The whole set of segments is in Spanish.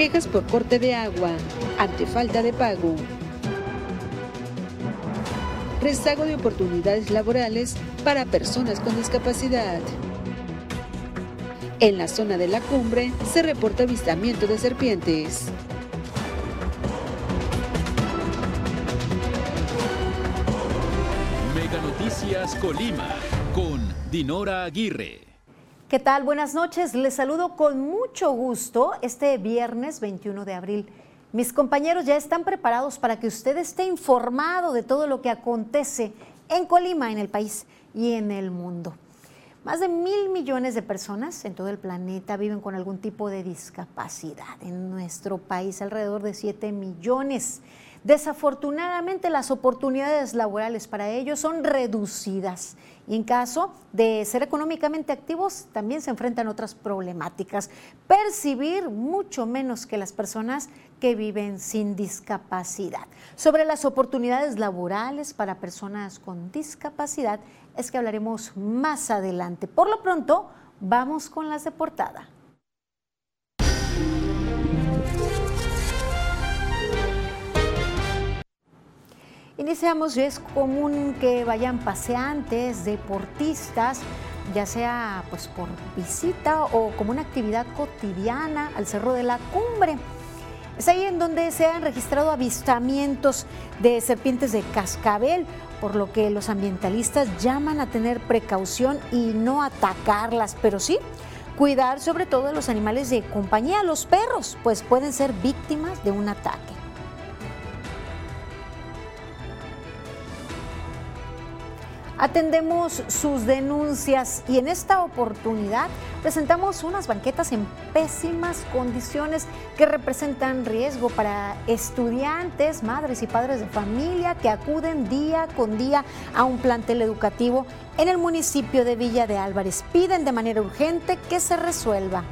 Quejas por corte de agua ante falta de pago. Rezago de oportunidades laborales para personas con discapacidad. En la zona de la cumbre se reporta avistamiento de serpientes. Mega Noticias Colima con Dinora Aguirre. ¿Qué tal? Buenas noches. Les saludo con mucho gusto este viernes 21 de abril. Mis compañeros ya están preparados para que usted esté informado de todo lo que acontece en Colima, en el país y en el mundo. Más de mil millones de personas en todo el planeta viven con algún tipo de discapacidad. En nuestro país, alrededor de 7 millones. Desafortunadamente, las oportunidades laborales para ellos son reducidas y en caso de ser económicamente activos también se enfrentan otras problemáticas. Percibir mucho menos que las personas que viven sin discapacidad. Sobre las oportunidades laborales para personas con discapacidad es que hablaremos más adelante. Por lo pronto, vamos con las de portada. Iniciamos, es común que vayan paseantes, deportistas, ya sea pues por visita o como una actividad cotidiana al Cerro de la Cumbre. Es ahí en donde se han registrado avistamientos de serpientes de cascabel, por lo que los ambientalistas llaman a tener precaución y no atacarlas, pero sí cuidar sobre todo de los animales de compañía, los perros, pues pueden ser víctimas de un ataque. Atendemos sus denuncias y en esta oportunidad presentamos unas banquetas en pésimas condiciones que representan riesgo para estudiantes, madres y padres de familia que acuden día con día a un plantel educativo en el municipio de Villa de Álvarez. Piden de manera urgente que se resuelva.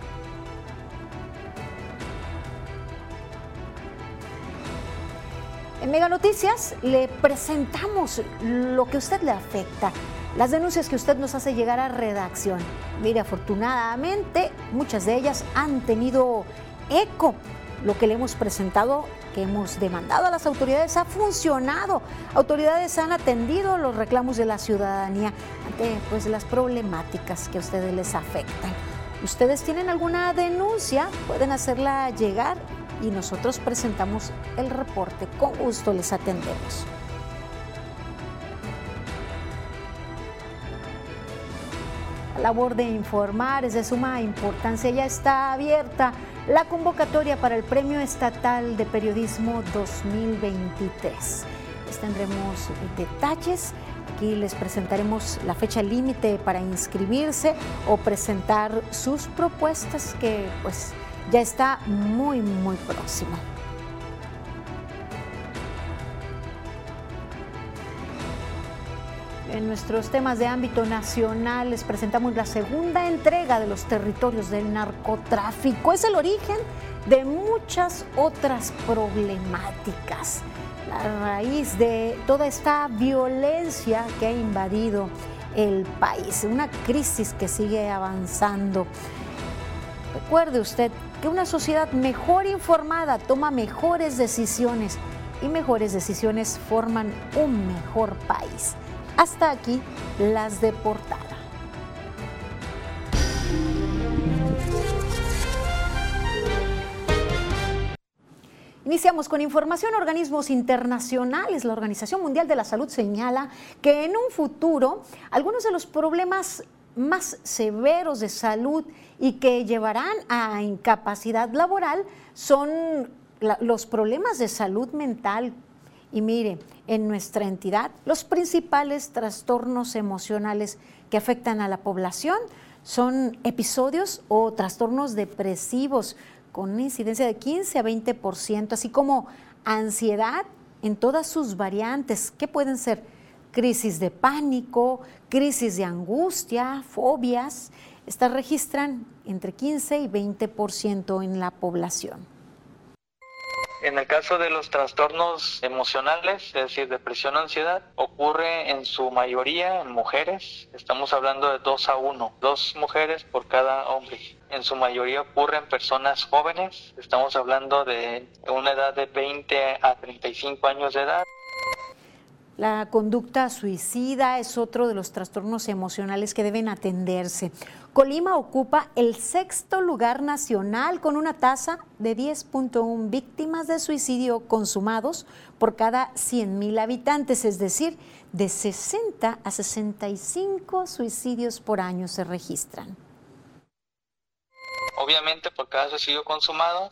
En Mega Noticias le presentamos lo que a usted le afecta, las denuncias que usted nos hace llegar a redacción. Mire, afortunadamente muchas de ellas han tenido eco. Lo que le hemos presentado, que hemos demandado a las autoridades, ha funcionado. Autoridades han atendido los reclamos de la ciudadanía ante pues, las problemáticas que a ustedes les afectan. ¿Ustedes tienen alguna denuncia? Pueden hacerla llegar y nosotros presentamos el reporte. Con gusto les atendemos. La labor de informar es de suma importancia. Ya está abierta la convocatoria para el Premio Estatal de Periodismo 2023. Les tendremos detalles. Aquí les presentaremos la fecha límite para inscribirse o presentar sus propuestas que pues ya está muy, muy próximo. En nuestros temas de ámbito nacional les presentamos la segunda entrega de los territorios del narcotráfico. Es el origen de muchas otras problemáticas. La raíz de toda esta violencia que ha invadido el país, una crisis que sigue avanzando. Recuerde usted que una sociedad mejor informada toma mejores decisiones y mejores decisiones forman un mejor país. Hasta aquí las de portada. Iniciamos con información. Organismos internacionales. La Organización Mundial de la Salud señala que en un futuro algunos de los problemas más severos de salud y que llevarán a incapacidad laboral son los problemas de salud mental. Y mire, en nuestra entidad, los principales trastornos emocionales que afectan a la población son episodios o trastornos depresivos con una incidencia de 15 a 20%, así como ansiedad en todas sus variantes, que pueden ser crisis de pánico, crisis de angustia, fobias, estas registran entre 15 y 20% en la población. En el caso de los trastornos emocionales, es decir, depresión o ansiedad, ocurre en su mayoría en mujeres. Estamos hablando de 2 a 1, dos mujeres por cada hombre. En su mayoría ocurre en personas jóvenes. Estamos hablando de una edad de 20 a 35 años de edad. La conducta suicida es otro de los trastornos emocionales que deben atenderse. Colima ocupa el sexto lugar nacional con una tasa de 10.1 víctimas de suicidio consumados por cada 100.000 habitantes, es decir, de 60 a 65 suicidios por año se registran. Obviamente por cada suicidio consumado,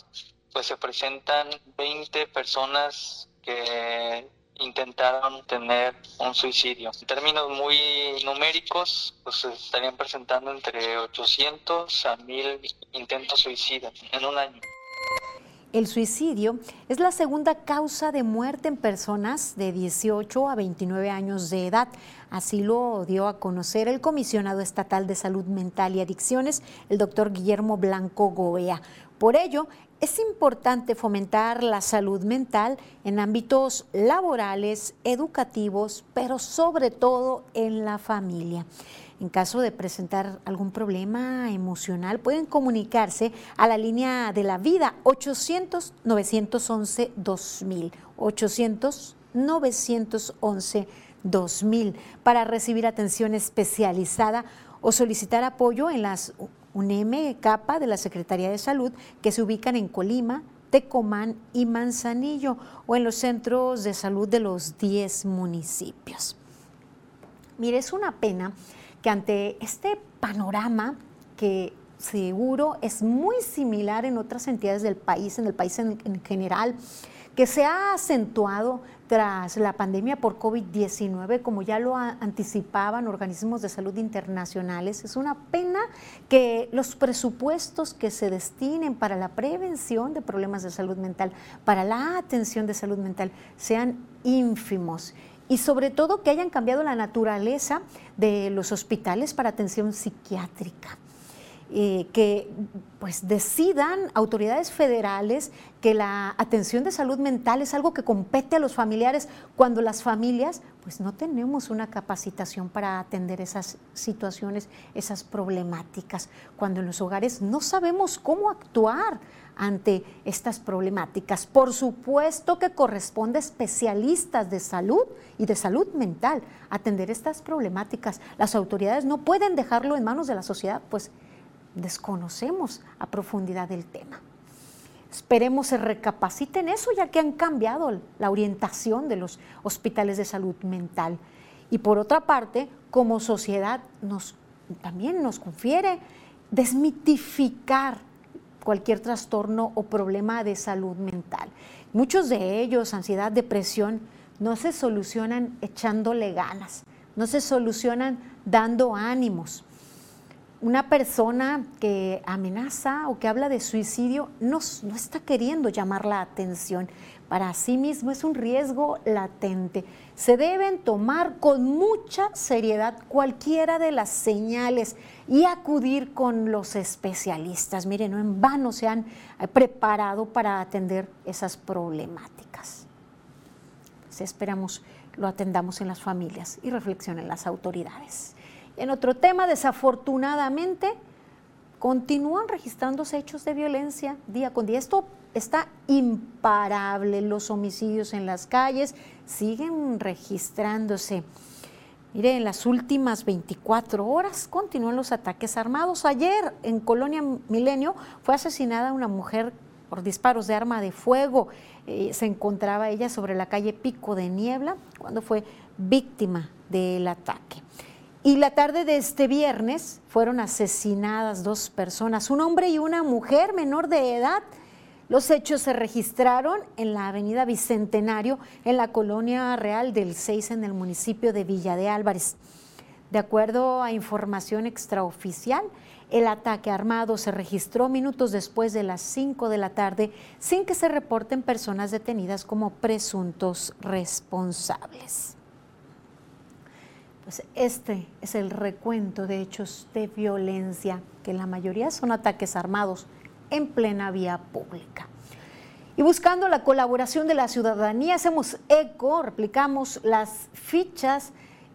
pues se presentan 20 personas que intentaron tener un suicidio. En términos muy numéricos, pues se estarían presentando entre 800 a 1000 intentos suicidas en un año. El suicidio es la segunda causa de muerte en personas de 18 a 29 años de edad. Así lo dio a conocer el comisionado estatal de salud mental y adicciones, el doctor Guillermo Blanco Goea. Por ello, es importante fomentar la salud mental en ámbitos laborales, educativos, pero sobre todo en la familia. En caso de presentar algún problema emocional, pueden comunicarse a la línea de la vida 800-911-2000. 800-911-2000 para recibir atención especializada o solicitar apoyo en las UNEM CAPA de la Secretaría de Salud que se ubican en Colima, Tecomán y Manzanillo o en los centros de salud de los 10 municipios. Mire, es una pena que ante este panorama que seguro es muy similar en otras entidades del país, en el país en, en general, que se ha acentuado tras la pandemia por COVID-19, como ya lo anticipaban organismos de salud internacionales. Es una pena que los presupuestos que se destinen para la prevención de problemas de salud mental, para la atención de salud mental, sean ínfimos y sobre todo que hayan cambiado la naturaleza de los hospitales para atención psiquiátrica. Que pues decidan autoridades federales que la atención de salud mental es algo que compete a los familiares cuando las familias pues no tenemos una capacitación para atender esas situaciones, esas problemáticas, cuando en los hogares no sabemos cómo actuar ante estas problemáticas. Por supuesto que corresponde a especialistas de salud y de salud mental atender estas problemáticas. Las autoridades no pueden dejarlo en manos de la sociedad, pues desconocemos a profundidad el tema. Esperemos se recapaciten eso ya que han cambiado la orientación de los hospitales de salud mental. Y por otra parte, como sociedad nos, también nos confiere desmitificar cualquier trastorno o problema de salud mental. Muchos de ellos, ansiedad, depresión, no se solucionan echándole ganas, no se solucionan dando ánimos, una persona que amenaza o que habla de suicidio no, no, está queriendo llamar la atención. Para sí mismo es un riesgo latente. Se deben tomar con mucha seriedad cualquiera de las señales y acudir con los especialistas. Miren, no en vano se han eh, preparado para atender esas problemáticas. Pues esperamos lo atendamos en las familias y reflexionen las autoridades. En otro tema, desafortunadamente, continúan registrándose hechos de violencia día con día. Esto está imparable, los homicidios en las calles siguen registrándose. Mire, en las últimas 24 horas continúan los ataques armados. Ayer en Colonia Milenio fue asesinada una mujer por disparos de arma de fuego. Eh, se encontraba ella sobre la calle Pico de Niebla cuando fue víctima del ataque. Y la tarde de este viernes fueron asesinadas dos personas, un hombre y una mujer menor de edad. Los hechos se registraron en la avenida Bicentenario, en la colonia real del 6, en el municipio de Villa de Álvarez. De acuerdo a información extraoficial, el ataque armado se registró minutos después de las 5 de la tarde sin que se reporten personas detenidas como presuntos responsables. Pues este es el recuento de hechos de violencia, que la mayoría son ataques armados en plena vía pública. Y buscando la colaboración de la ciudadanía, hacemos eco, replicamos las fichas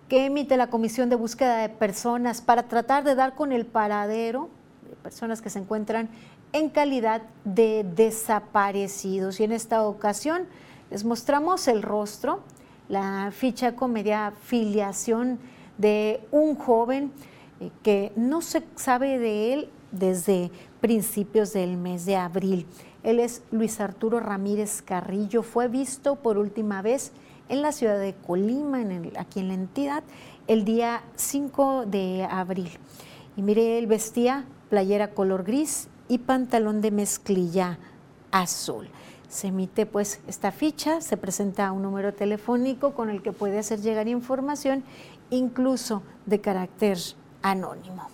que emite la Comisión de Búsqueda de Personas para tratar de dar con el paradero de personas que se encuentran en calidad de desaparecidos. Y en esta ocasión les mostramos el rostro, la ficha con media filiación de un joven eh, que no se sabe de él desde principios del mes de abril. Él es Luis Arturo Ramírez Carrillo, fue visto por última vez en la ciudad de Colima, aquí en la entidad, el día 5 de abril. Y mire, él vestía playera color gris y pantalón de mezclilla azul. Se emite pues esta ficha, se presenta un número telefónico con el que puede hacer llegar información, incluso de carácter anónimo.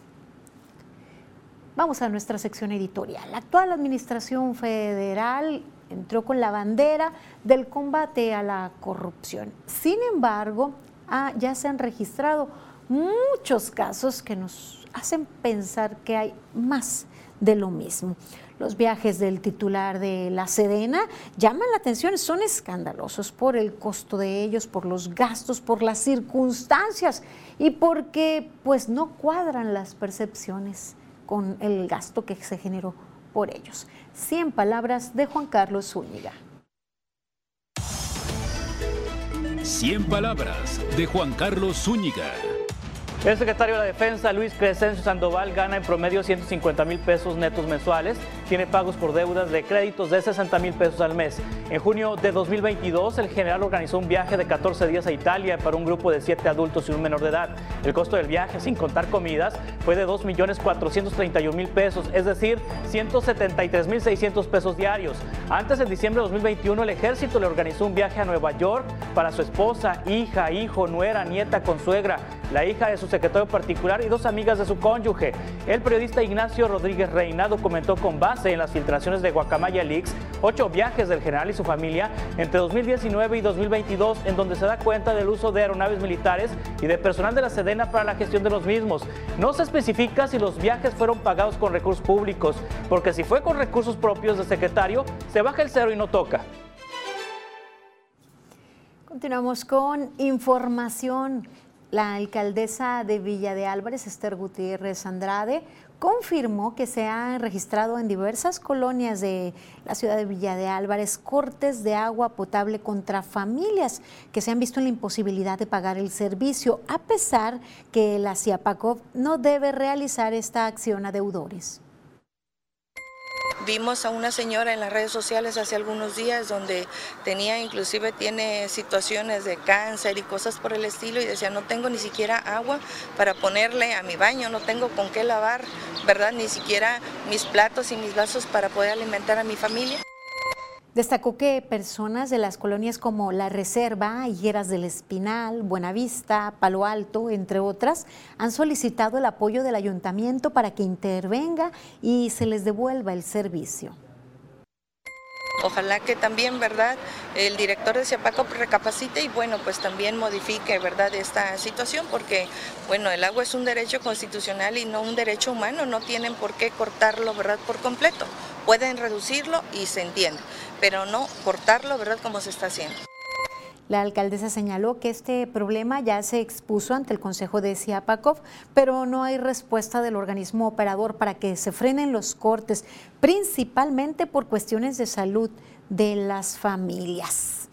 Vamos a nuestra sección editorial. La actual administración federal entró con la bandera del combate a la corrupción. Sin embargo, ah, ya se han registrado muchos casos que nos hacen pensar que hay más de lo mismo. Los viajes del titular de la Sedena llaman la atención, son escandalosos por el costo de ellos, por los gastos, por las circunstancias y porque pues no cuadran las percepciones con el gasto que se generó por ellos. 100 palabras de Juan Carlos Zúñiga. 100 palabras de Juan Carlos Zúñiga. El secretario de la Defensa, Luis Crescencio Sandoval, gana en promedio 150 mil pesos netos mensuales. Tiene pagos por deudas de créditos de 60 mil pesos al mes. En junio de 2022, el general organizó un viaje de 14 días a Italia para un grupo de 7 adultos y un menor de edad. El costo del viaje, sin contar comidas, fue de 2 millones 431 mil pesos, es decir, 173 mil 600 pesos diarios. Antes, en diciembre de 2021, el ejército le organizó un viaje a Nueva York para su esposa, hija, hijo, nuera, nieta, consuegra, la hija de su secretario particular y dos amigas de su cónyuge. El periodista Ignacio Rodríguez Reina documentó con base en las filtraciones de Guacamaya Leaks ocho viajes del general y su familia entre 2019 y 2022 en donde se da cuenta del uso de aeronaves militares y de personal de la Sedena para la gestión de los mismos. No se especifica si los viajes fueron pagados con recursos públicos, porque si fue con recursos propios del secretario, se baja el cero y no toca. Continuamos con información. La alcaldesa de Villa de Álvarez, Esther Gutiérrez Andrade, confirmó que se han registrado en diversas colonias de la ciudad de Villa de Álvarez cortes de agua potable contra familias que se han visto en la imposibilidad de pagar el servicio, a pesar que la CIAPACOV no debe realizar esta acción a deudores. Vimos a una señora en las redes sociales hace algunos días donde tenía, inclusive tiene situaciones de cáncer y cosas por el estilo y decía, no tengo ni siquiera agua para ponerle a mi baño, no tengo con qué lavar, ¿verdad? Ni siquiera mis platos y mis vasos para poder alimentar a mi familia. Destacó que personas de las colonias como La Reserva, Higueras del Espinal, Buenavista, Palo Alto, entre otras, han solicitado el apoyo del ayuntamiento para que intervenga y se les devuelva el servicio. Ojalá que también, ¿verdad?, el director de Ciapaco recapacite y, bueno, pues también modifique, ¿verdad?, esta situación, porque, bueno, el agua es un derecho constitucional y no un derecho humano, no tienen por qué cortarlo, ¿verdad?, por completo. Pueden reducirlo y se entiende pero no cortarlo, ¿verdad? Como se está haciendo. La alcaldesa señaló que este problema ya se expuso ante el Consejo de Siapakov, pero no hay respuesta del organismo operador para que se frenen los cortes, principalmente por cuestiones de salud de las familias.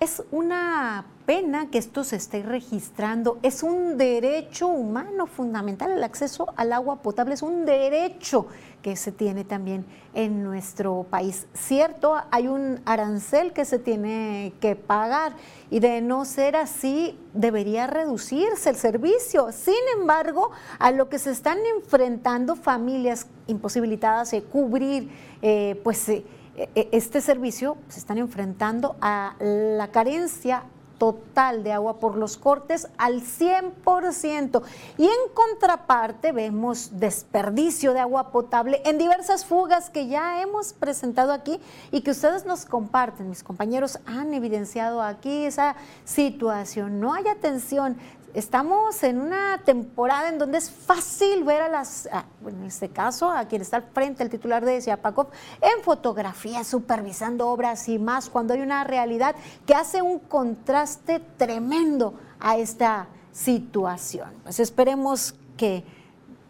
Es una pena que esto se esté registrando. Es un derecho humano fundamental. El acceso al agua potable es un derecho que se tiene también en nuestro país. Cierto, hay un arancel que se tiene que pagar y de no ser así debería reducirse el servicio. Sin embargo, a lo que se están enfrentando familias imposibilitadas de cubrir, eh, pues eh, e, este servicio se están enfrentando a la carencia total de agua por los cortes al 100%. Y en contraparte vemos desperdicio de agua potable en diversas fugas que ya hemos presentado aquí y que ustedes nos comparten. Mis compañeros han evidenciado aquí esa situación. No hay atención Estamos en una temporada en donde es fácil ver a las, en este caso, a quien está al frente, el titular de Siapakov, en fotografía, supervisando obras y más, cuando hay una realidad que hace un contraste tremendo a esta situación. Pues esperemos que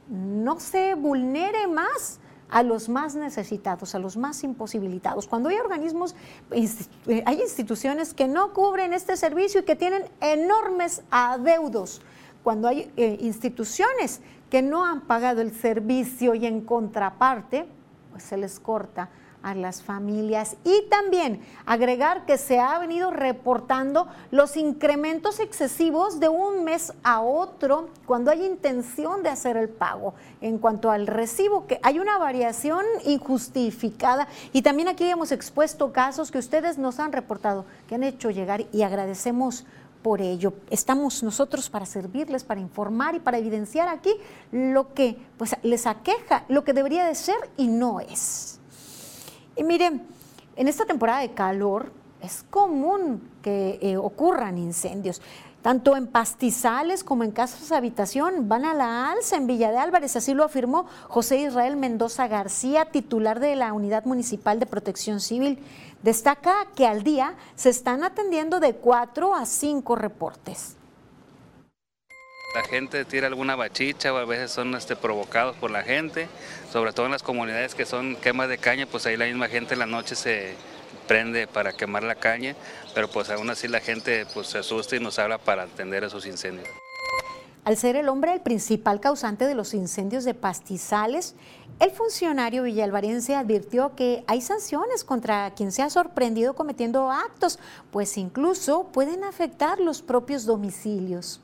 no se vulnere más a los más necesitados, a los más imposibilitados. Cuando hay organismos, eh, hay instituciones que no cubren este servicio y que tienen enormes adeudos. Cuando hay eh, instituciones que no han pagado el servicio y en contraparte, pues se les corta a las familias y también agregar que se ha venido reportando los incrementos excesivos de un mes a otro cuando hay intención de hacer el pago. En cuanto al recibo, que hay una variación injustificada y también aquí hemos expuesto casos que ustedes nos han reportado, que han hecho llegar y agradecemos por ello. Estamos nosotros para servirles, para informar y para evidenciar aquí lo que pues, les aqueja, lo que debería de ser y no es. Y miren, en esta temporada de calor es común que eh, ocurran incendios. Tanto en pastizales como en casas de habitación van a la alza en Villa de Álvarez, así lo afirmó José Israel Mendoza García, titular de la Unidad Municipal de Protección Civil. Destaca que al día se están atendiendo de cuatro a cinco reportes. La gente tira alguna bachicha o a veces son este, provocados por la gente, sobre todo en las comunidades que son quemas de caña, pues ahí la misma gente en la noche se prende para quemar la caña, pero pues aún así la gente pues se asusta y nos habla para atender esos incendios. Al ser el hombre el principal causante de los incendios de pastizales, el funcionario villalvarense advirtió que hay sanciones contra quien se ha sorprendido cometiendo actos, pues incluso pueden afectar los propios domicilios.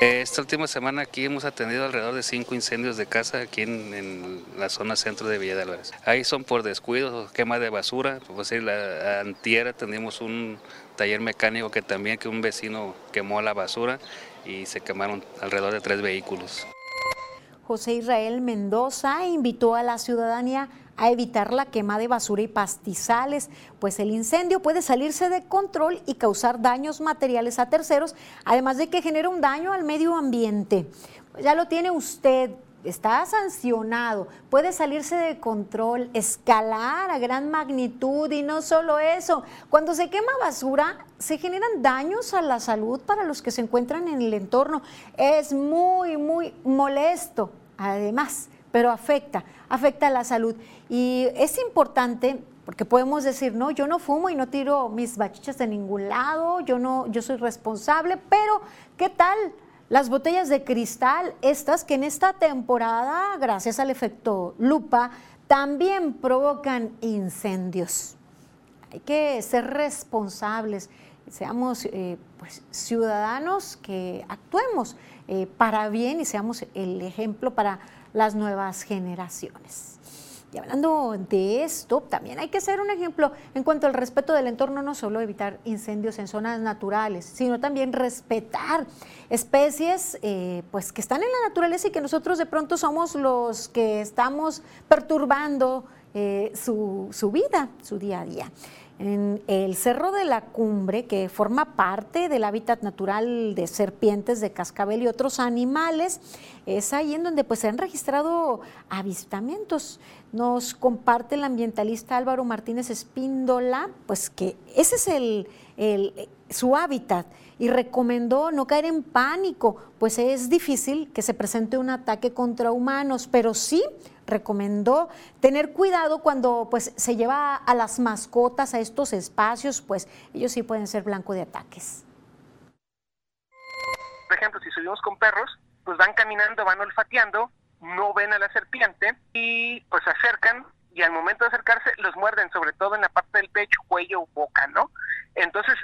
Esta última semana aquí hemos atendido alrededor de cinco incendios de casa aquí en, la zona centro de Villa de Álvarez. Ahí son por descuidos, quema de basura. Pues decir, la antiera tenemos un taller mecánico que también que un vecino quemó la basura y se quemaron alrededor de tres vehículos. José Israel Mendoza invitó a la ciudadanía a evitar la quema de basura y pastizales, pues el incendio puede salirse de control y causar daños materiales a terceros, además de que genera un daño al medio ambiente. ya lo tiene usted, está sancionado, puede salirse de control, escalar a gran magnitud y no solo eso, cuando se quema basura se generan daños a la salud para los que se encuentran en el entorno. Es muy, muy molesto, además pero afecta, afecta a la salud. Y es importante porque podemos decir, no, yo no fumo y no tiro mis bachichas de ningún lado, yo no, yo soy responsable, pero ¿qué tal las botellas de cristal, estas que en esta temporada, gracias al efecto lupa, también provocan incendios? Hay que ser responsables, seamos eh, pues, ciudadanos que actuemos eh, para bien y seamos el ejemplo para las nuevas generaciones. Y hablando de esto, también hay que ser un ejemplo en cuanto al respeto del entorno, no solo evitar incendios en zonas naturales, sino también respetar especies eh, pues, que están en la naturaleza y que nosotros de pronto somos los que estamos perturbando eh, su, su vida, su día a día en el Cerro de la Cumbre, que forma parte del hábitat natural de serpientes, de cascabel y otros animales, es ahí en donde pues, se han registrado avistamientos. Nos comparte el ambientalista Álvaro Martínez Espíndola, pues que ese es el, el, su hábitat y recomendó no caer en pánico, pues es difícil que se presente un ataque contra humanos, pero sí recomendó tener cuidado cuando pues, se lleva a las mascotas a estos espacios, pues ellos sí pueden ser blanco de ataques. Por ejemplo, si subimos con perros, pues van caminando, van olfateando, no ven a la serpiente y pues se acercan y al momento de acercarse los muerden, sobre todo en la parte del pecho, cuello o boca, ¿no? Entonces,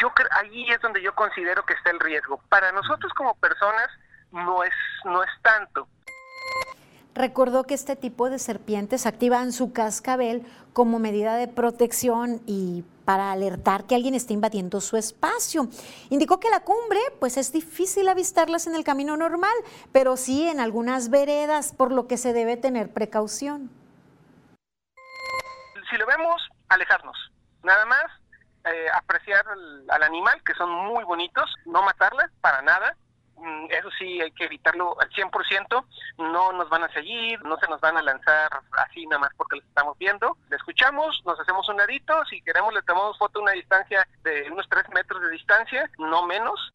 yo ahí es donde yo considero que está el riesgo. Para nosotros como personas no es, no es tanto, recordó que este tipo de serpientes activan su cascabel como medida de protección y para alertar que alguien está invadiendo su espacio. Indicó que la cumbre, pues es difícil avistarlas en el camino normal, pero sí en algunas veredas, por lo que se debe tener precaución. Si lo vemos, alejarnos. Nada más, eh, apreciar al, animal, que son muy bonitos, no matarlas para nada, eso sí hay que evitarlo al 100%, no nos van a seguir, no se nos van a lanzar así nada más porque los estamos viendo, le escuchamos, nos hacemos un ladito, si queremos le tomamos foto a una distancia de unos 3 metros de distancia, no menos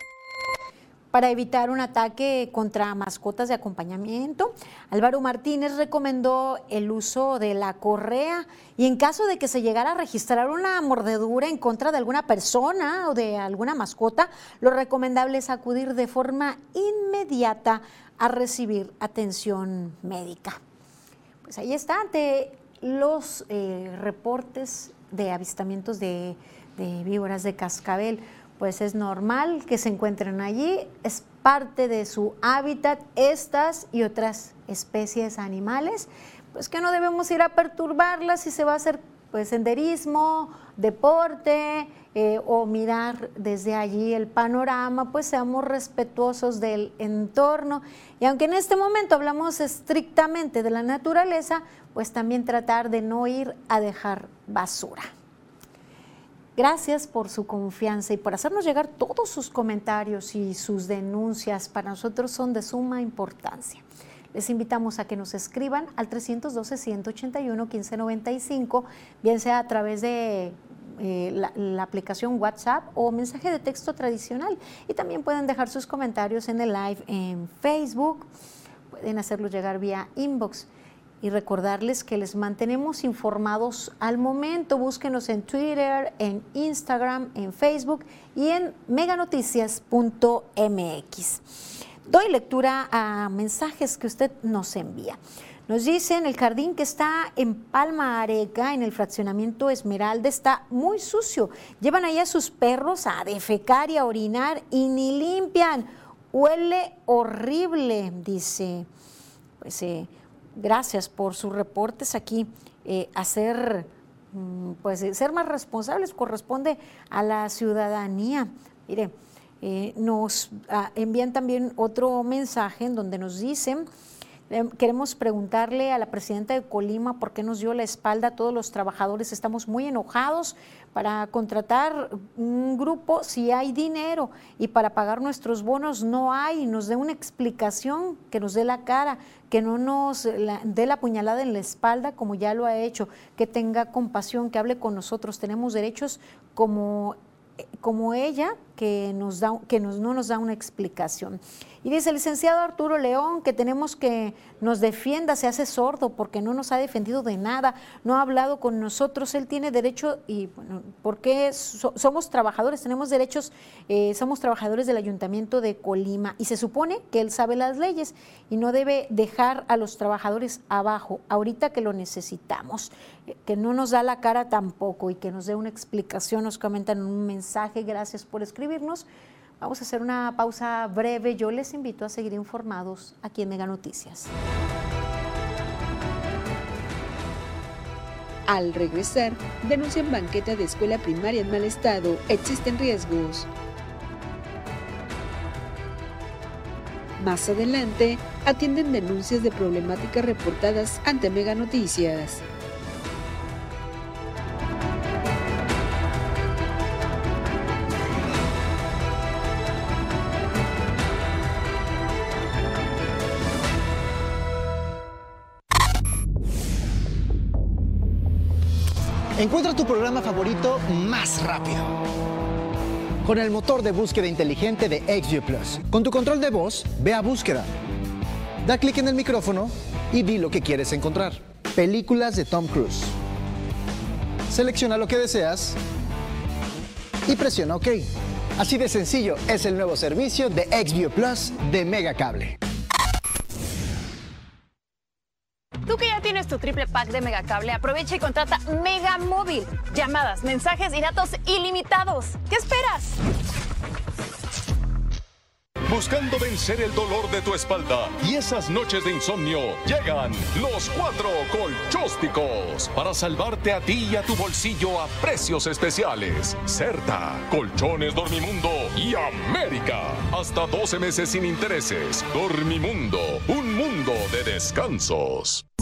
para evitar un ataque contra mascotas de acompañamiento. Álvaro Martínez recomendó el uso de la correa y en caso de que se llegara a registrar una mordedura en contra de alguna persona o de alguna mascota, lo recomendable es acudir de forma inmediata a recibir atención médica. Pues ahí está, ante los eh, reportes de avistamientos de, de víboras de cascabel pues es normal que se encuentren allí, es parte de su hábitat estas y otras especies animales, pues que no debemos ir a perturbarlas si se va a hacer pues senderismo, deporte eh, o mirar desde allí el panorama, pues seamos respetuosos del entorno. Y aunque en este momento hablamos estrictamente de la naturaleza, pues también tratar de no ir a dejar basura. Gracias por su confianza y por hacernos llegar todos sus comentarios y sus denuncias. Para nosotros son de suma importancia. Les invitamos a que nos escriban al 312-181-1595, bien sea a través de eh, la, aplicación WhatsApp o mensaje de texto tradicional. Y también pueden dejar sus comentarios en el live en Facebook. Pueden hacerlo llegar vía inbox y recordarles que les mantenemos informados al momento. Búsquenos en Twitter, en Instagram, en Facebook y en meganoticias.mx. Doy lectura a mensajes que usted nos envía. Nos dicen, el jardín que está en Palma Areca, en el fraccionamiento Esmeralda, está muy sucio. Llevan ahí a sus perros a defecar y a orinar y ni limpian. Huele horrible, dice. Pues eh, gracias por sus reportes aquí. Eh, hacer, mm, pues eh, ser más responsables corresponde a la ciudadanía. Mire, eh, nos ah, envían también otro mensaje en donde nos dicen queremos preguntarle a la presidenta de Colima por qué nos dio la espalda a todos los trabajadores. Estamos muy enojados para contratar un grupo si hay dinero y para pagar nuestros bonos no hay. Nos dé una explicación, que nos dé la cara, que no nos dé la puñalada en la espalda como ya lo ha hecho, que tenga compasión, que hable con nosotros. Tenemos derechos como como ella que, nos da, que nos, no nos da una explicación. Y dice el licenciado Arturo León que tenemos que nos defienda, se hace sordo porque no nos ha defendido de nada, no ha hablado con nosotros, él tiene derecho y bueno, porque somos trabajadores, tenemos derechos, eh, somos trabajadores del ayuntamiento de Colima y se supone que él sabe las leyes y no debe dejar a los trabajadores abajo, ahorita que lo necesitamos, eh, que no nos da la cara tampoco y que nos dé una explicación, nos comentan un mensaje, gracias por escribirnos. Vamos a hacer una pausa breve. Yo les invito a seguir informados aquí en Mega Noticias. Al regresar, denuncian banqueta de escuela primaria en mal estado. Existen riesgos. Más adelante, atienden denuncias de problemáticas reportadas ante Mega Noticias. Encuentra tu programa favorito más rápido. Con el motor de búsqueda inteligente de XView Plus. Con tu control de voz, ve a búsqueda. Da clic en el micrófono y di lo que quieres encontrar. Películas de Tom Cruise. Selecciona lo que deseas y presiona OK. Así de sencillo es el nuevo servicio de XView Plus de Megacable. Tu triple pack de Megacable, aprovecha y contrata Mega Móvil. Llamadas, mensajes y datos ilimitados. ¿Qué esperas? Buscando vencer el dolor de tu espalda y esas noches de insomnio, llegan los cuatro colchósticos para salvarte a ti y a tu bolsillo a precios especiales. Certa, Colchones Dormimundo y América. Hasta 12 meses sin intereses. Dormimundo, un mundo de descansos.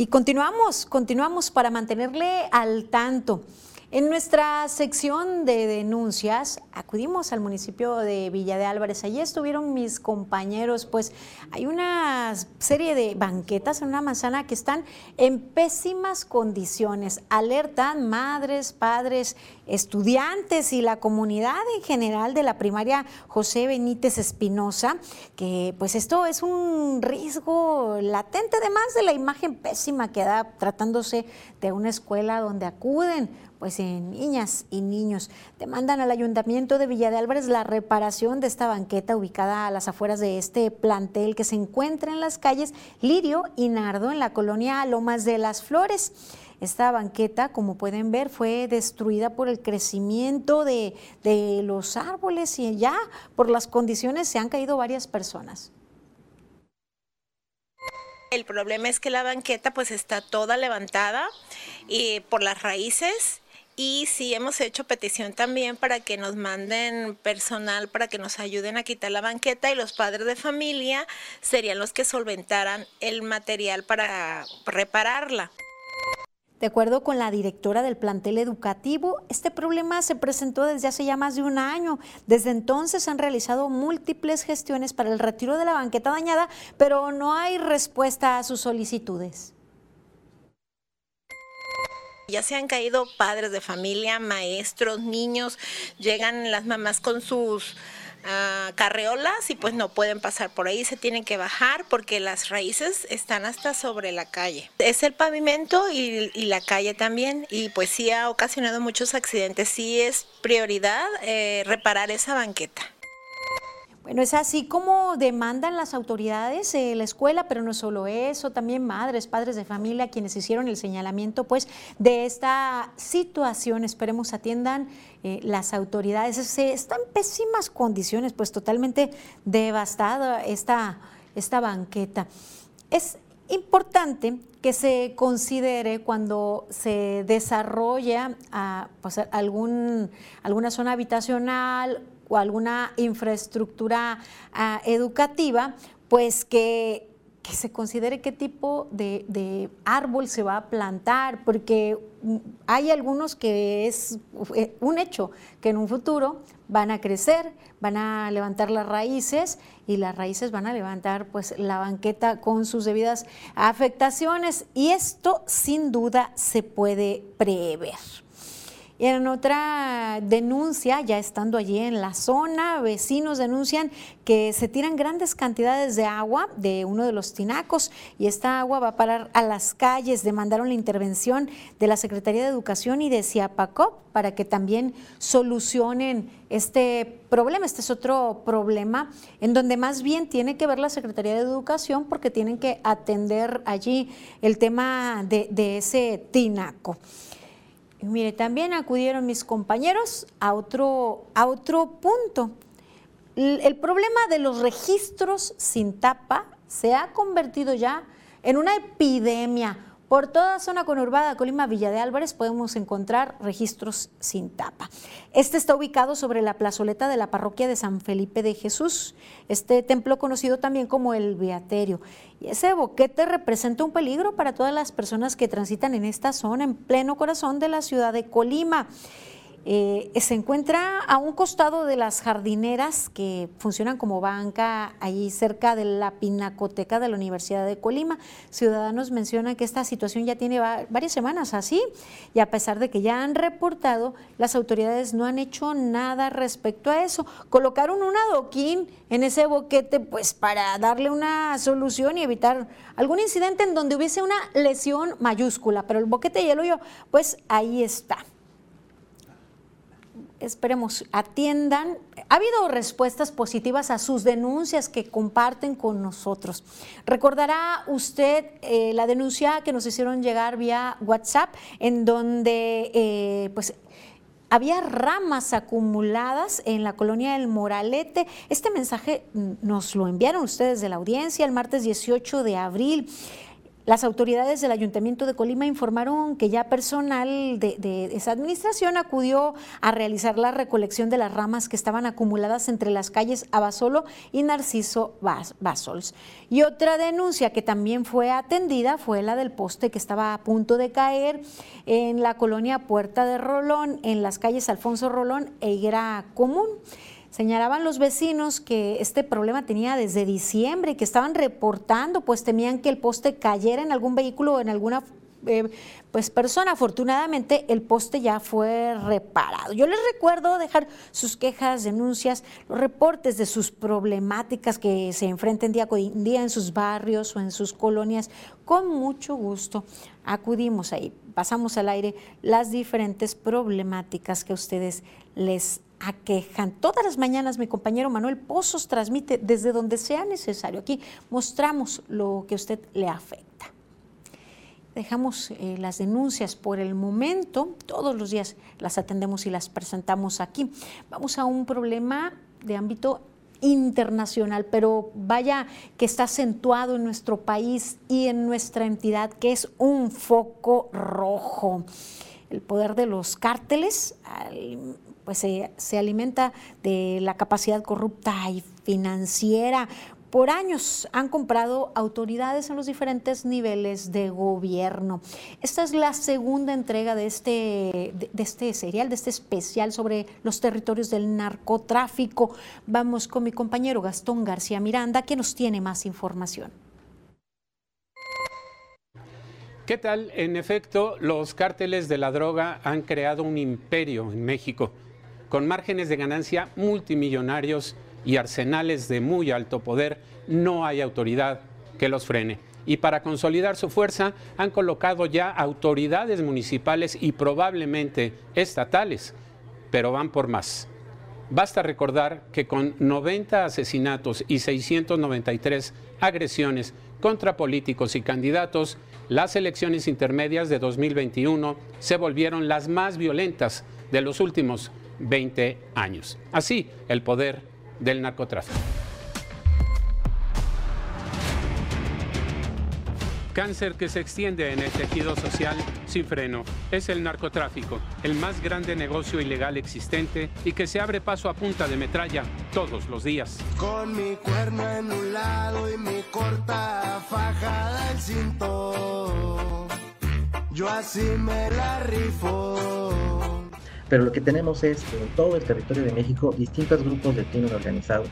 Y continuamos, continuamos para mantenerle al tanto. En nuestra sección de denuncias acudimos al municipio de Villa de Álvarez. Allí estuvieron mis compañeros, pues hay una serie de banquetas en una manzana que están en pésimas condiciones. Alertan madres, padres, estudiantes y la comunidad en general de la primaria José Benítez Espinosa, que pues esto es un riesgo latente, además de la imagen pésima que da tratándose de una escuela donde acuden pues en niñas y niños. Demandan al Ayuntamiento de Villa de Álvarez la reparación de esta banqueta ubicada a las afueras de este plantel que se encuentra en las calles Lirio y Nardo en la colonia Lomas de las Flores. Esta banqueta, como pueden ver, fue destruida por el crecimiento de, de los árboles y ya por las condiciones se han caído varias personas. El problema es que la banqueta pues está toda levantada y por las raíces y sí hemos hecho petición también para que nos manden personal para que nos ayuden a quitar la banqueta y los padres de familia serían los que solventaran el material para repararla. De acuerdo con la directora del plantel educativo, este problema se presentó desde hace ya más de un año. Desde entonces han realizado múltiples gestiones para el retiro de la banqueta dañada, pero no hay respuesta a sus solicitudes. Ya se han caído padres de familia, maestros, niños, llegan las mamás con sus uh, carreolas y pues no pueden pasar por ahí, se tienen que bajar porque las raíces están hasta sobre la calle. Es el pavimento y, y la calle también y pues sí ha ocasionado muchos accidentes, sí es prioridad eh, reparar esa banqueta. Bueno, es así como demandan las autoridades eh, la escuela, pero no solo eso, también madres, padres de familia, quienes hicieron el señalamiento pues, de esta situación. Esperemos atiendan eh, las autoridades. Se, está en pésimas condiciones, pues totalmente devastada esta, esta banqueta. Es importante que se considere cuando se desarrolla ah, pues, algún, alguna zona habitacional o alguna infraestructura ah, educativa, pues que, que, se considere qué tipo de, de, árbol se va a plantar, porque mm, hay algunos que es eh, un hecho, que en un futuro van a crecer, van a levantar las raíces y las raíces van a levantar pues la banqueta con sus debidas afectaciones y esto sin duda se puede prever. Y en otra denuncia, ya estando allí en la zona, vecinos denuncian que se tiran grandes cantidades de agua de uno de los tinacos y esta agua va a parar a las calles. Demandaron la intervención de la Secretaría de Educación y de CIAPACOP para que también solucionen este problema. Este es otro problema en donde más bien tiene que ver la Secretaría de Educación porque tienen que atender allí el tema de, de ese tinaco. Mire, también acudieron mis compañeros a otro, a otro punto. El problema de los registros sin tapa se ha convertido ya en una epidemia Por toda zona conurbada Colima Villa de Álvarez podemos encontrar registros sin tapa. Este está ubicado sobre la plazoleta de la parroquia de San Felipe de Jesús, este templo conocido también como el Beaterio. Y ese boquete representa un peligro para todas las personas que transitan en esta zona, en pleno corazón de la ciudad de Colima. Eh, se encuentra a un costado de las jardineras que funcionan como banca, ahí cerca de la pinacoteca de la Universidad de Colima. Ciudadanos mencionan que esta situación ya tiene varias semanas así y a pesar de que ya han reportado, las autoridades no han hecho nada respecto a eso. Colocaron un adoquín en ese boquete pues para darle una solución y evitar algún incidente en donde hubiese una lesión mayúscula, pero el boquete y el hoyo pues ahí está esperemos, atiendan. Ha habido respuestas positivas a sus denuncias que comparten con nosotros. Recordará usted eh, la denuncia que nos hicieron llegar vía WhatsApp, en donde eh, pues había ramas acumuladas en la colonia del Moralete. Este mensaje nos lo enviaron ustedes de la audiencia el martes 18 de abril. Las autoridades del Ayuntamiento de Colima informaron que ya personal de, esa administración acudió a realizar la recolección de las ramas que estaban acumuladas entre las calles Abasolo y Narciso Basols. Y otra denuncia que también fue atendida fue la del poste que estaba a punto de caer en la colonia Puerta de Rolón, en las calles Alfonso Rolón e Higuera Común. Señalaban los vecinos que este problema tenía desde diciembre y que estaban reportando, pues temían que el poste cayera en algún vehículo o en alguna eh, pues persona. Afortunadamente el poste ya fue reparado. Yo les recuerdo dejar sus quejas, denuncias, los reportes de sus problemáticas que se enfrenten día con día en sus barrios o en sus colonias. Con mucho gusto acudimos ahí, pasamos al aire las diferentes problemáticas que ustedes les aquejan. Todas las mañanas mi compañero Manuel Pozos transmite desde donde sea necesario. Aquí mostramos lo que a usted le afecta. Dejamos eh, las denuncias por el momento, todos los días las atendemos y las presentamos aquí. Vamos a un problema de ámbito internacional, pero vaya que está acentuado en nuestro país y en nuestra entidad, que es un foco rojo. El poder de los cárteles pues se, alimenta de la capacidad corrupta y financiera por años han comprado autoridades en los diferentes niveles de gobierno. Esta es la segunda entrega de este, de, este serial, de este especial sobre los territorios del narcotráfico. Vamos con mi compañero Gastón García Miranda, que nos tiene más información. ¿Qué tal? En efecto, los cárteles de la droga han creado un imperio en México con márgenes de ganancia multimillonarios y arsenales de muy alto poder, no hay autoridad que los frene. Y para consolidar su fuerza han colocado ya autoridades municipales y probablemente estatales, pero van por más. Basta recordar que con 90 asesinatos y 693 agresiones contra políticos y candidatos, las elecciones intermedias de 2021 se volvieron las más violentas de los últimos 20 años. Así, el poder del narcotráfico. Cáncer que se extiende en el tejido social sin freno es el narcotráfico, el más grande negocio ilegal existente y que se abre paso a punta de metralla todos los días. Con mi cuerno en un lado y mi corta fajada el cinto, yo así me la rifo. Pero lo que tenemos es en todo el territorio de México distintos grupos de crimen organizado,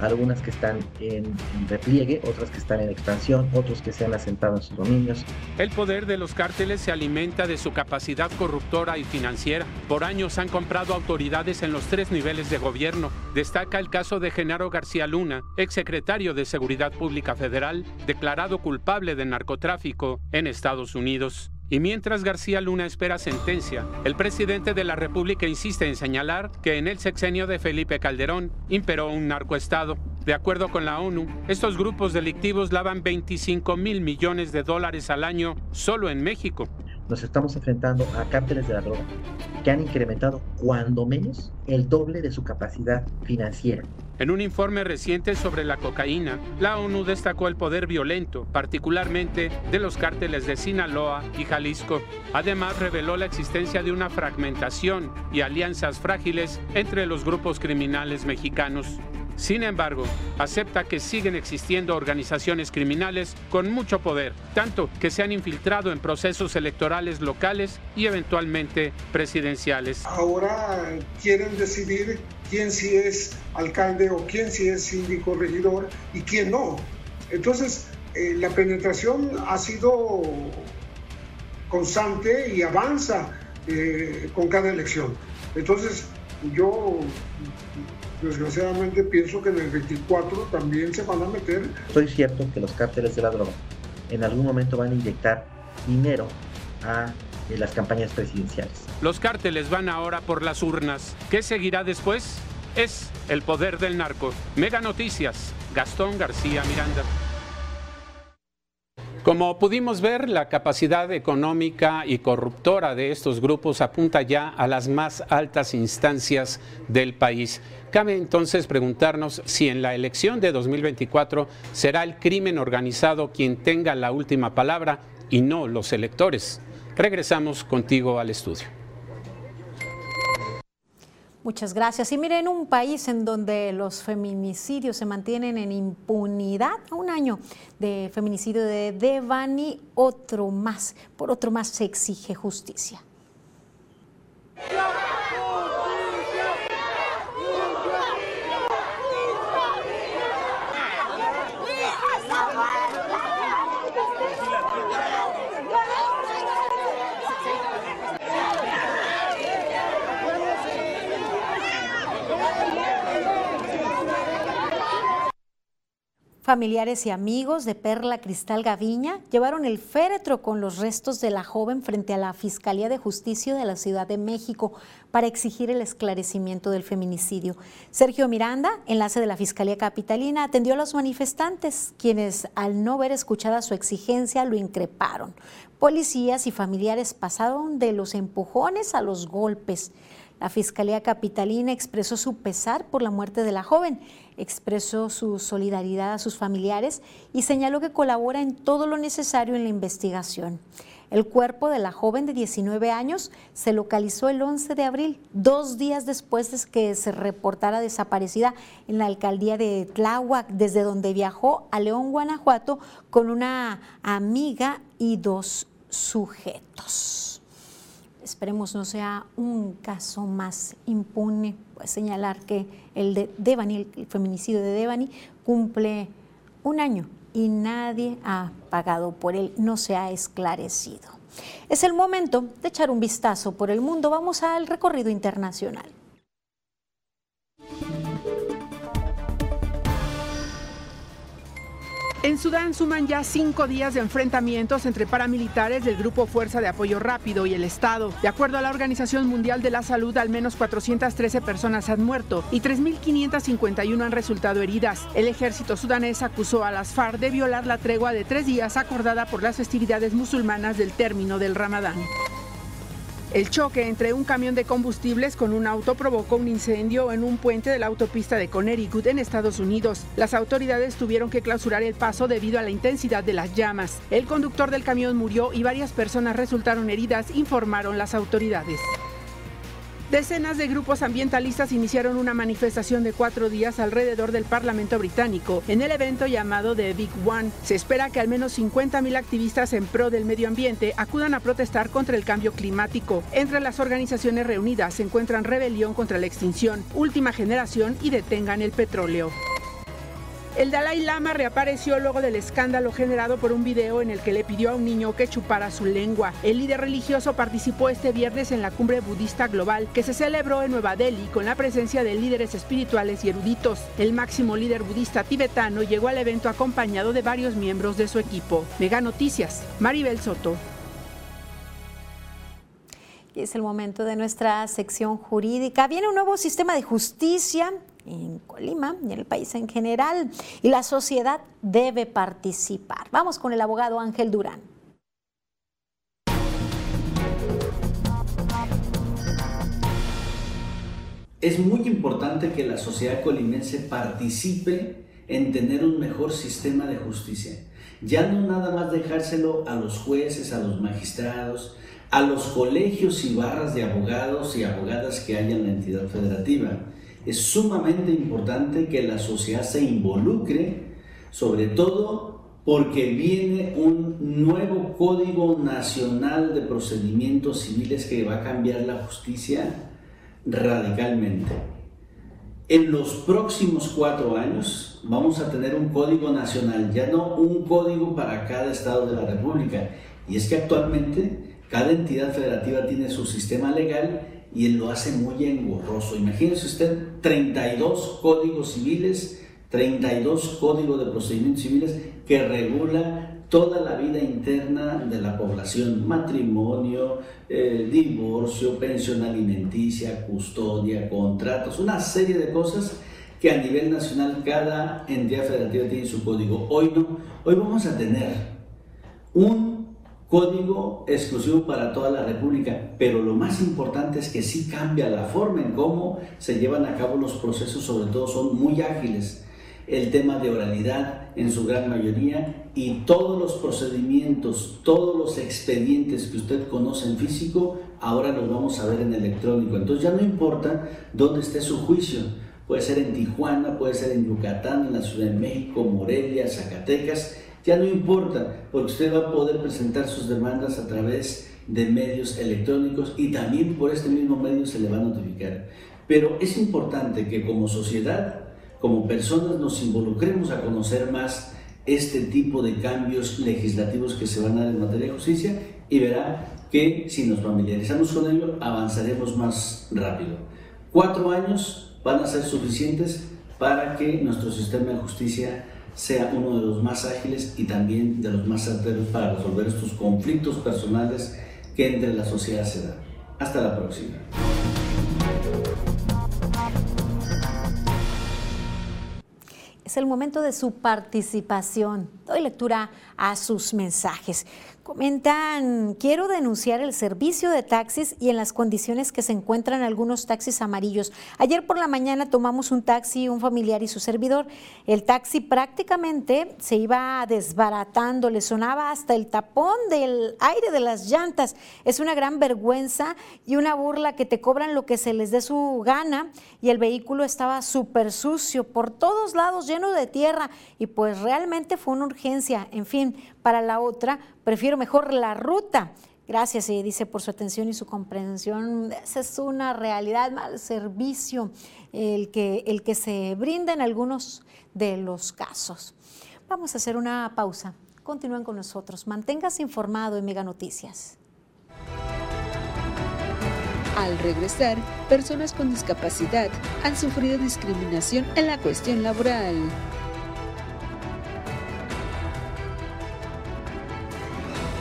algunas que están en, repliegue, otras que están en expansión, otros que se han asentado en sus dominios. El poder de los cárteles se alimenta de su capacidad corruptora y financiera. Por años han comprado autoridades en los tres niveles de gobierno. Destaca el caso de Genaro García Luna, exsecretario de Seguridad Pública Federal, declarado culpable de narcotráfico en Estados Unidos. Y mientras García Luna espera sentencia, el presidente de la República insiste en señalar que en el sexenio de Felipe Calderón imperó un narcoestado. De acuerdo con la ONU, estos grupos delictivos lavan 25 mil millones de dólares al año solo en México. Nos estamos enfrentando a cárteles de la droga que han incrementado cuando menos el doble de su capacidad financiera. En un informe reciente sobre la cocaína, la ONU destacó el poder violento, particularmente de los cárteles de Sinaloa y Jalisco. Además, reveló la existencia de una fragmentación y alianzas frágiles entre los grupos criminales mexicanos. Sin embargo, acepta que siguen existiendo organizaciones criminales con mucho poder, tanto que se han infiltrado en procesos electorales locales y eventualmente presidenciales. Ahora quieren decidir quién sí es alcalde o quién sí es síndico regidor y quién no. Entonces, eh, la penetración ha sido constante y avanza eh, con cada elección. Entonces, yo desgraciadamente pienso que en el 24 también se van a meter. Estoy cierto que los cárteles de la droga en algún momento van a inyectar dinero a las campañas presidenciales. Los cárteles van ahora por las urnas. ¿Qué seguirá después? Es el poder del narco. Mega Noticias, Gastón García Miranda. Como pudimos ver, la capacidad económica y corruptora de estos grupos apunta ya a las más altas instancias del país. Cabe entonces preguntarnos si en la elección de 2024 será el crimen organizado quien tenga la última palabra y no los electores. Regresamos contigo al estudio. Muchas gracias. Y miren, un país en donde los feminicidios se mantienen en impunidad, a un año de feminicidio de Devani, otro más, por otro más se exige justicia. Familiares y amigos de Perla Cristal Gaviña llevaron el féretro con los restos de la joven frente a la Fiscalía de Justicia de la Ciudad de México para exigir el esclarecimiento del feminicidio. Sergio Miranda, enlace de la Fiscalía Capitalina, atendió a los manifestantes, quienes al no ver escuchada su exigencia lo increparon. Policías y familiares pasaron de los empujones a los golpes. La Fiscalía Capitalina expresó su pesar por la muerte de la joven, expresó su solidaridad a sus familiares y señaló que colabora en todo lo necesario en la investigación. El cuerpo de la joven de 19 años se localizó el 11 de abril, dos días después de que se reportara desaparecida en la alcaldía de Tláhuac, desde donde viajó a León, Guanajuato, con una amiga y dos sujetos esperemos no sea un caso más impune, pues señalar que el de Devani, el feminicidio de Devani, cumple un año y nadie ha pagado por él, no se ha esclarecido. Es el momento de echar un vistazo por el mundo. Vamos al recorrido internacional. En Sudán suman ya cinco días de enfrentamientos entre paramilitares del Grupo Fuerza de Apoyo Rápido y el Estado. De acuerdo a la Organización Mundial de la Salud, al menos 413 personas han muerto y 3.551 han resultado heridas. El ejército sudanés acusó a las FARC de violar la tregua de tres días acordada por las festividades musulmanas del término del Ramadán. El choque entre un camión de combustibles con un auto provocó un incendio en un puente de la autopista de Connecticut en Estados Unidos. Las autoridades tuvieron que clausurar el paso debido a la intensidad de las llamas. El conductor del camión murió y varias personas resultaron heridas, informaron las autoridades. Decenas de grupos ambientalistas iniciaron una manifestación de cuatro días alrededor del Parlamento británico en el evento llamado The Big One. Se espera que al menos 50.000 activistas en pro del medio ambiente acudan a protestar contra el cambio climático. Entre las organizaciones reunidas se encuentran Rebelión contra la Extinción, Última Generación y Detengan el Petróleo. El Dalai Lama reapareció luego del escándalo generado por un video en el que le pidió a un niño que chupara su lengua. El líder religioso participó este viernes en la cumbre budista global que se celebró en Nueva Delhi con la presencia de líderes espirituales y eruditos. El máximo líder budista tibetano llegó al evento acompañado de varios miembros de su equipo. Mega Noticias, Maribel Soto. Y es el momento de nuestra sección jurídica. Viene un nuevo sistema de justicia en Colima y en el país en general, y la sociedad debe participar. Vamos con el abogado Ángel Durán. Es muy importante que la sociedad colimense participe en tener un mejor sistema de justicia. Ya no nada más dejárselo a los jueces, a los magistrados, a los colegios y barras de abogados y abogadas que hay en la entidad federativa. Es sumamente importante que la sociedad se involucre, sobre todo porque viene un nuevo Código Nacional de Procedimientos Civiles que va a cambiar la justicia radicalmente. En los próximos cuatro años vamos a tener un código nacional, ya no un código para cada estado de la República. Y es que actualmente cada entidad federativa tiene su sistema legal y él lo hace muy engorroso. Imagínese usted 32 códigos civiles, 32 códigos de procedimientos civiles que regula toda la vida interna de la población, matrimonio, eh, divorcio, pensión alimenticia, custodia, contratos, una serie de cosas que a nivel nacional cada entidad federativa tiene su código. Hoy no, hoy vamos a tener un código exclusivo para toda la República, pero lo más importante es que sí cambia la forma en cómo se llevan a cabo los procesos, sobre todo son muy ágiles el tema de oralidad en su gran mayoría y todos los procedimientos, todos los expedientes que usted conoce en físico, ahora los vamos a ver en electrónico. Entonces ya no importa dónde esté su juicio, puede ser en Tijuana, puede ser en Yucatán, en la Ciudad de México, Morelia, Zacatecas, ya no importa, porque usted va a poder presentar sus demandas a través de medios electrónicos y también por este mismo medio se le va a notificar. Pero es importante que como sociedad como personas nos involucremos a conocer más este tipo de cambios legislativos que se van a dar en materia de justicia y verá que si nos familiarizamos con ello avanzaremos más rápido. Cuatro años van a ser suficientes para que nuestro sistema de justicia sea uno de los más ágiles y también de los más certeros para resolver estos conflictos personales que entre la sociedad se dan. Hasta la próxima. Es el momento de su participación. Doy lectura a sus mensajes. Comentan, quiero denunciar el servicio de taxis y en las condiciones que se encuentran algunos taxis amarillos. Ayer por la mañana tomamos un taxi, un familiar y su servidor. El taxi prácticamente se iba desbaratando, le sonaba hasta el tapón del aire de las llantas. Es una gran vergüenza y una burla que te cobran lo que se les dé su gana y el vehículo estaba súper sucio, por todos lados lleno de tierra y pues realmente fue una urgencia. En fin, para la otra, prefiero mejor la ruta. Gracias, y dice, por su atención y su comprensión. Esa es una realidad, mal servicio el que, el que se brinda en algunos de los casos. Vamos a hacer una pausa. Continúen con nosotros. Manténgase informado en Mega Noticias. Al regresar, personas con discapacidad han sufrido discriminación en la cuestión laboral.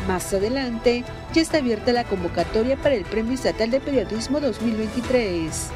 Más adelante, ya está abierta la convocatoria para el Premio Estatal de Periodismo 2023.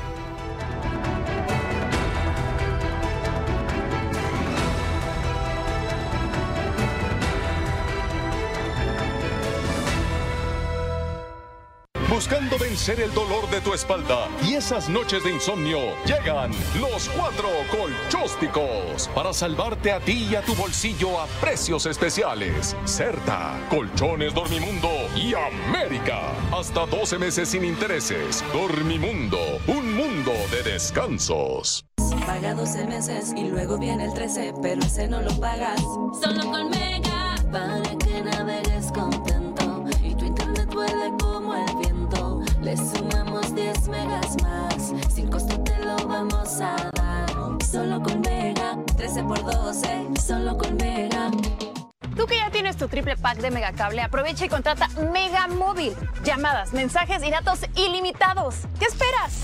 Vencer el dolor de tu espalda y esas noches de insomnio, llegan los cuatro colchósticos para salvarte a ti y a tu bolsillo a precios especiales. Certa, Colchones Dormimundo y América. Hasta 12 meses sin intereses. Dormimundo, un mundo de descansos. Paga 12 meses y luego viene el 13, pero ese no lo pagas. Solo con Mega, para que navegues 10 megas más, sin costo te lo vamos a dar. Solo con Mega, 13 por 12, solo con Mega. Tú que ya tienes tu triple pack de Megacable, aprovecha y contrata Mega Móvil. Llamadas, mensajes y datos ilimitados. ¿Qué esperas?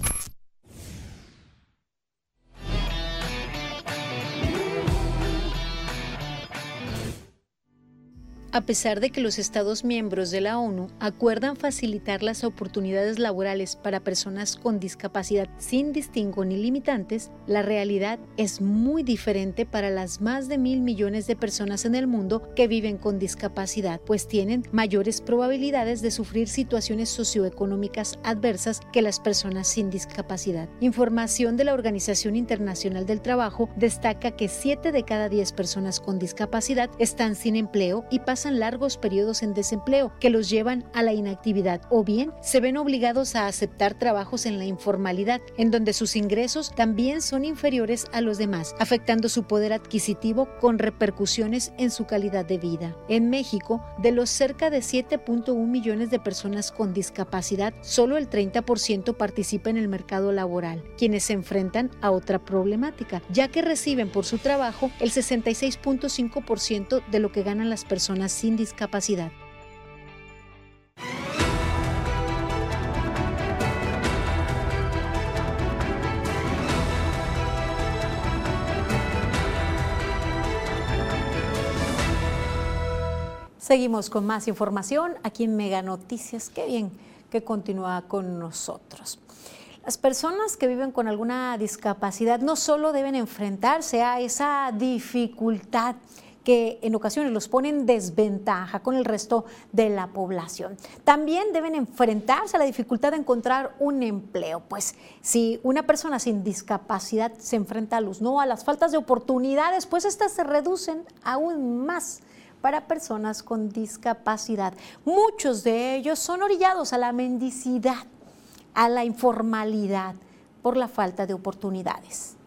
A pesar de que los Estados miembros de la ONU acuerdan facilitar las oportunidades laborales para personas con discapacidad sin distingo ni limitantes, la realidad es muy diferente para las más de mil millones de personas en el mundo que viven con discapacidad, pues tienen mayores probabilidades de sufrir situaciones socioeconómicas adversas que las personas sin discapacidad. Información de la Organización Internacional del Trabajo destaca que 7 de cada 10 personas con discapacidad están sin empleo y pasan largos periodos en desempleo que los llevan a la inactividad o bien se ven obligados a aceptar trabajos en la informalidad, en donde sus ingresos también son inferiores a los demás, afectando su poder adquisitivo con repercusiones en su calidad de vida. En México, de los cerca de 7.1 millones de personas con discapacidad, solo el 30% participa en el mercado laboral, quienes se enfrentan a otra problemática, ya que reciben por su trabajo el 66.5% de lo que ganan las personas sin discapacidad. Seguimos con más información aquí en Mega Noticias. Qué bien que continúa con nosotros. Las personas que viven con alguna discapacidad no solo deben enfrentarse a esa dificultad que en ocasiones los pone en desventaja con el resto de la población. También deben enfrentarse a la dificultad de encontrar un empleo, pues si una persona sin discapacidad se enfrenta a los no a las faltas de oportunidades, pues estas se reducen aún más para personas con discapacidad. Muchos de ellos son orillados a la mendicidad, a la informalidad por la falta de oportunidades.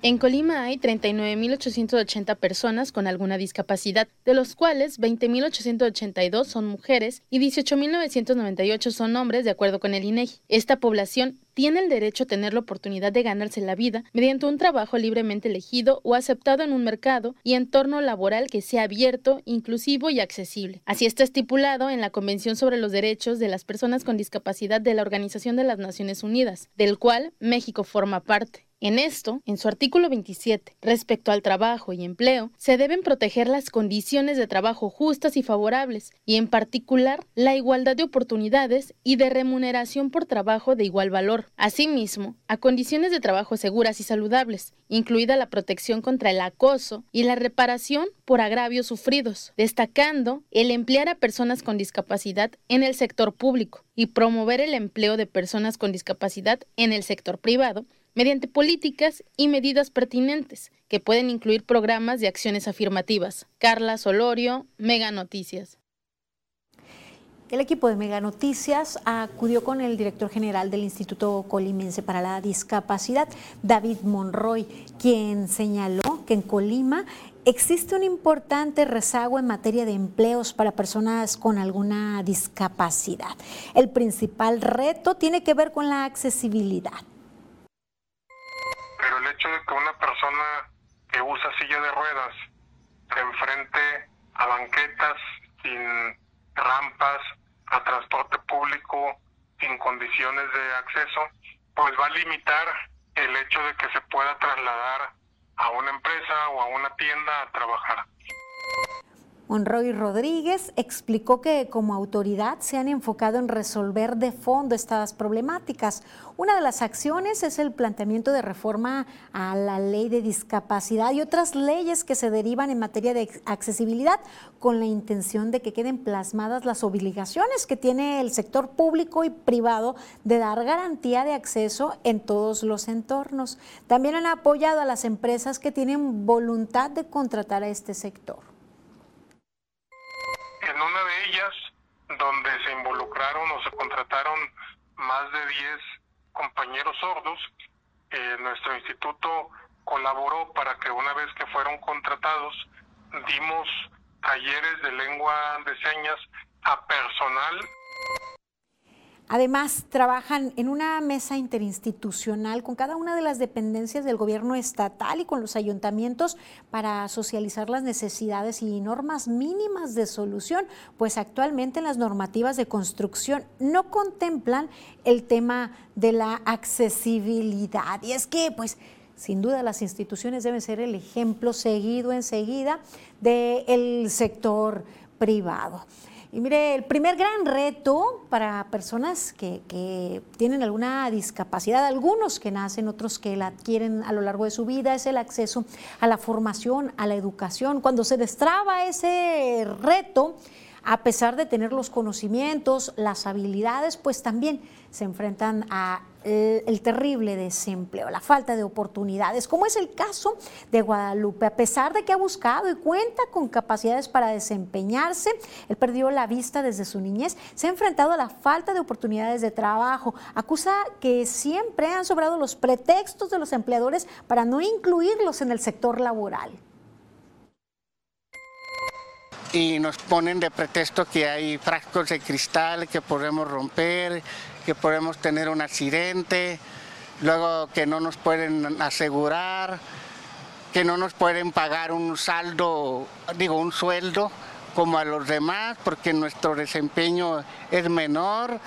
En Colima hay 39.880 personas con alguna discapacidad, de los cuales 20.882 son mujeres y 18.998 son hombres, de acuerdo con el INEGI. E Esta población tiene el derecho a tener la oportunidad de ganarse la vida mediante un trabajo libremente elegido o aceptado en un mercado y entorno laboral que sea abierto, inclusivo y accesible. Así está estipulado en la Convención sobre los Derechos de las Personas con Discapacidad de la Organización de las Naciones Unidas, del cual México forma parte. En esto, en su artículo 27, respecto al trabajo y empleo, se deben proteger las condiciones de trabajo justas y favorables, y en particular la igualdad de oportunidades y de remuneración por trabajo de igual valor. Asimismo, a condiciones de trabajo seguras y saludables, incluida la protección contra el acoso y la reparación por agravios sufridos, destacando el emplear a personas con discapacidad en el sector público y promover el empleo de personas con discapacidad en el sector privado mediante políticas y medidas pertinentes que pueden incluir programas de acciones afirmativas. Carla Solorio, Mega Noticias. El equipo de Mega Noticias acudió con el director general del Instituto Colimense para la Discapacidad, David Monroy, quien señaló que en Colima existe un importante rezago en materia de empleos para personas con alguna discapacidad. El principal reto tiene que ver con la accesibilidad pero el hecho de que una persona que usa silla de ruedas se enfrente a banquetas sin rampas, a transporte público sin condiciones de acceso, pues va a limitar el hecho de que se pueda trasladar a una empresa o a una tienda a trabajar. Monroy Rodríguez explicó que como autoridad se han enfocado en resolver de fondo estas problemáticas. Una de las acciones es el planteamiento de reforma a la ley de discapacidad y otras leyes que se derivan en materia de accesibilidad con la intención de que queden plasmadas las obligaciones que tiene el sector público y privado de dar garantía de acceso en todos los entornos. También han apoyado a las empresas que tienen voluntad de contratar a este sector en una de ellas, donde se involucraron o se contrataron más de 10 compañeros sordos, eh, nuestro instituto colaboró para que una vez que fueron contratados, dimos talleres de lengua de señas a personal Además, trabajan en una mesa interinstitucional con cada una de las dependencias del gobierno estatal y con los ayuntamientos para socializar las necesidades y normas mínimas de solución, pues actualmente las normativas de construcción no contemplan el tema de la accesibilidad. Y es que, pues, sin duda las instituciones deben ser el ejemplo seguido enseguida del sector privado. Y mire, el primer gran reto para personas que, tienen alguna discapacidad, algunos que nacen, otros que la adquieren a lo largo de su vida, es el acceso a la formación, a la educación. Cuando se destraba ese reto, a pesar de tener los conocimientos, las habilidades, pues también se enfrentan a el, terrible desempleo, la falta de oportunidades, como es el caso de Guadalupe. A pesar de que ha buscado y cuenta con capacidades para desempeñarse, él perdió la vista desde su niñez, se ha enfrentado a la falta de oportunidades de trabajo. Acusa que siempre han sobrado los pretextos de los empleadores para no incluirlos en el sector laboral y nos ponen de pretexto que hay frascos de cristal que podemos romper, que podemos tener un accidente, luego que no nos pueden asegurar, que no nos pueden pagar un saldo, digo, un sueldo como a los demás, porque nuestro desempeño es menor.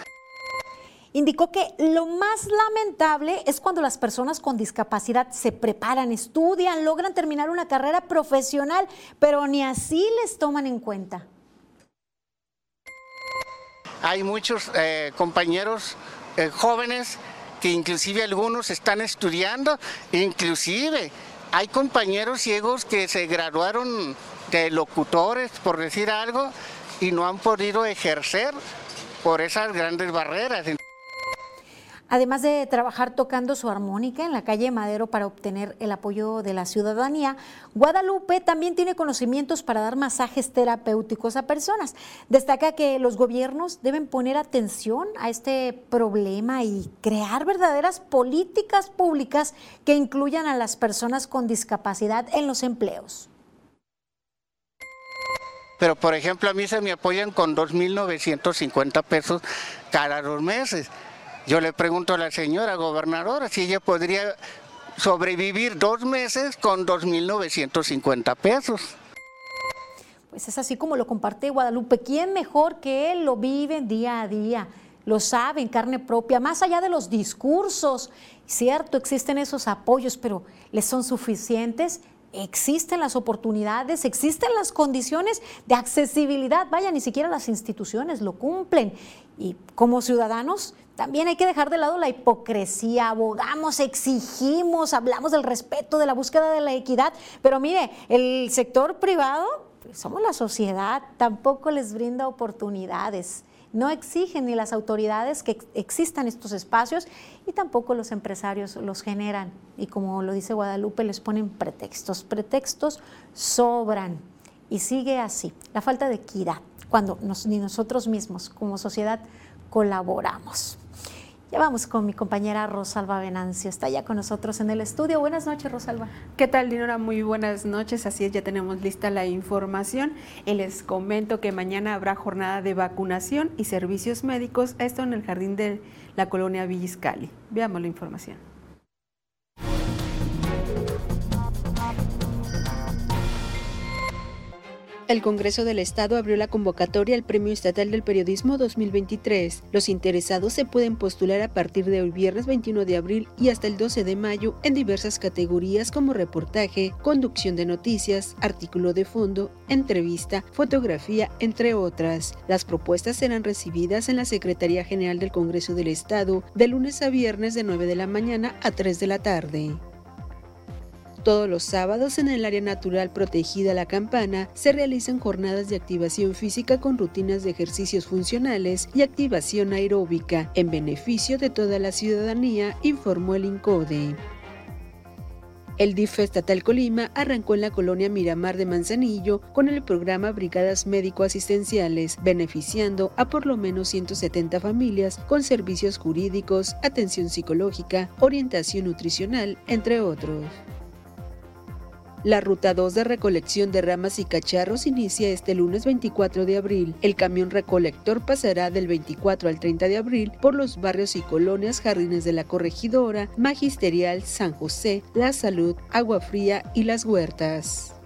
Indicó que lo más lamentable es cuando las personas con discapacidad se preparan, estudian, logran terminar una carrera profesional, pero ni así les toman en cuenta. Hay muchos eh, compañeros eh, jóvenes que inclusive algunos están estudiando, inclusive hay compañeros ciegos que se graduaron de locutores, por decir algo, y no han podido ejercer por esas grandes barreras. Además de trabajar tocando su armónica en la calle Madero para obtener el apoyo de la ciudadanía, Guadalupe también tiene conocimientos para dar masajes terapéuticos a personas. Destaca que los gobiernos deben poner atención a este problema y crear verdaderas políticas públicas que incluyan a las personas con discapacidad en los empleos. Pero, por ejemplo, a mí se me apoyan con 2.950 pesos cada dos meses yo le pregunto a la señora gobernadora si ella podría sobrevivir dos meses con 2.950 pesos. Pues es así como lo comparte Guadalupe. ¿Quién mejor que él lo vive día a día? Lo sabe en carne propia, más allá de los discursos. Cierto, existen esos apoyos, pero ¿les son suficientes? existen las oportunidades, existen las condiciones de accesibilidad. Vaya, ni siquiera las instituciones lo cumplen. Y como ciudadanos también hay que dejar de lado la hipocresía, abogamos, exigimos, hablamos del respeto, de la búsqueda de la equidad, pero mire, el sector privado, pues, somos la sociedad, tampoco les brinda oportunidades. No exigen ni las autoridades que existan estos espacios y tampoco los empresarios los generan. Y como lo dice Guadalupe, les ponen pretextos. Pretextos sobran. Y sigue así. La falta de equidad, cuando ni nosotros mismos como sociedad colaboramos. Ya vamos con mi compañera Rosalba Venancio, está ya con nosotros en el estudio. Buenas noches, Rosalba. ¿Qué tal, Dinora? Muy buenas noches. Así es, ya tenemos lista la información. Y les comento que mañana habrá jornada de vacunación y servicios médicos, esto en el jardín de la colonia Villiscali. Veamos la información. El Congreso del Estado abrió la convocatoria al Premio Estatal del Periodismo 2023. Los interesados se pueden postular a partir de hoy viernes 21 de abril y hasta el 12 de mayo en diversas categorías como reportaje, conducción de noticias, artículo de fondo, entrevista, fotografía, entre otras. Las propuestas serán recibidas en la Secretaría General del Congreso del Estado de lunes a viernes de 9 de la mañana a 3 de la tarde. Todos los sábados en el área natural protegida La Campana se realizan jornadas de activación física con rutinas de ejercicios funcionales y activación aeróbica en beneficio de toda la ciudadanía, informó el INCODE. El DIF Estatal Colima arrancó en la colonia Miramar de Manzanillo con el programa Brigadas Médico-Asistenciales, beneficiando a por lo menos 170 familias con servicios jurídicos, atención psicológica, orientación nutricional, entre otros. La ruta 2 de recolección de ramas y cacharros inicia este lunes 24 de abril. El camión recolector pasará del 24 al 30 de abril por los barrios y colonias Jardines de la Corregidora, Magisterial, San José, La Salud, Agua Fría y Las Huertas.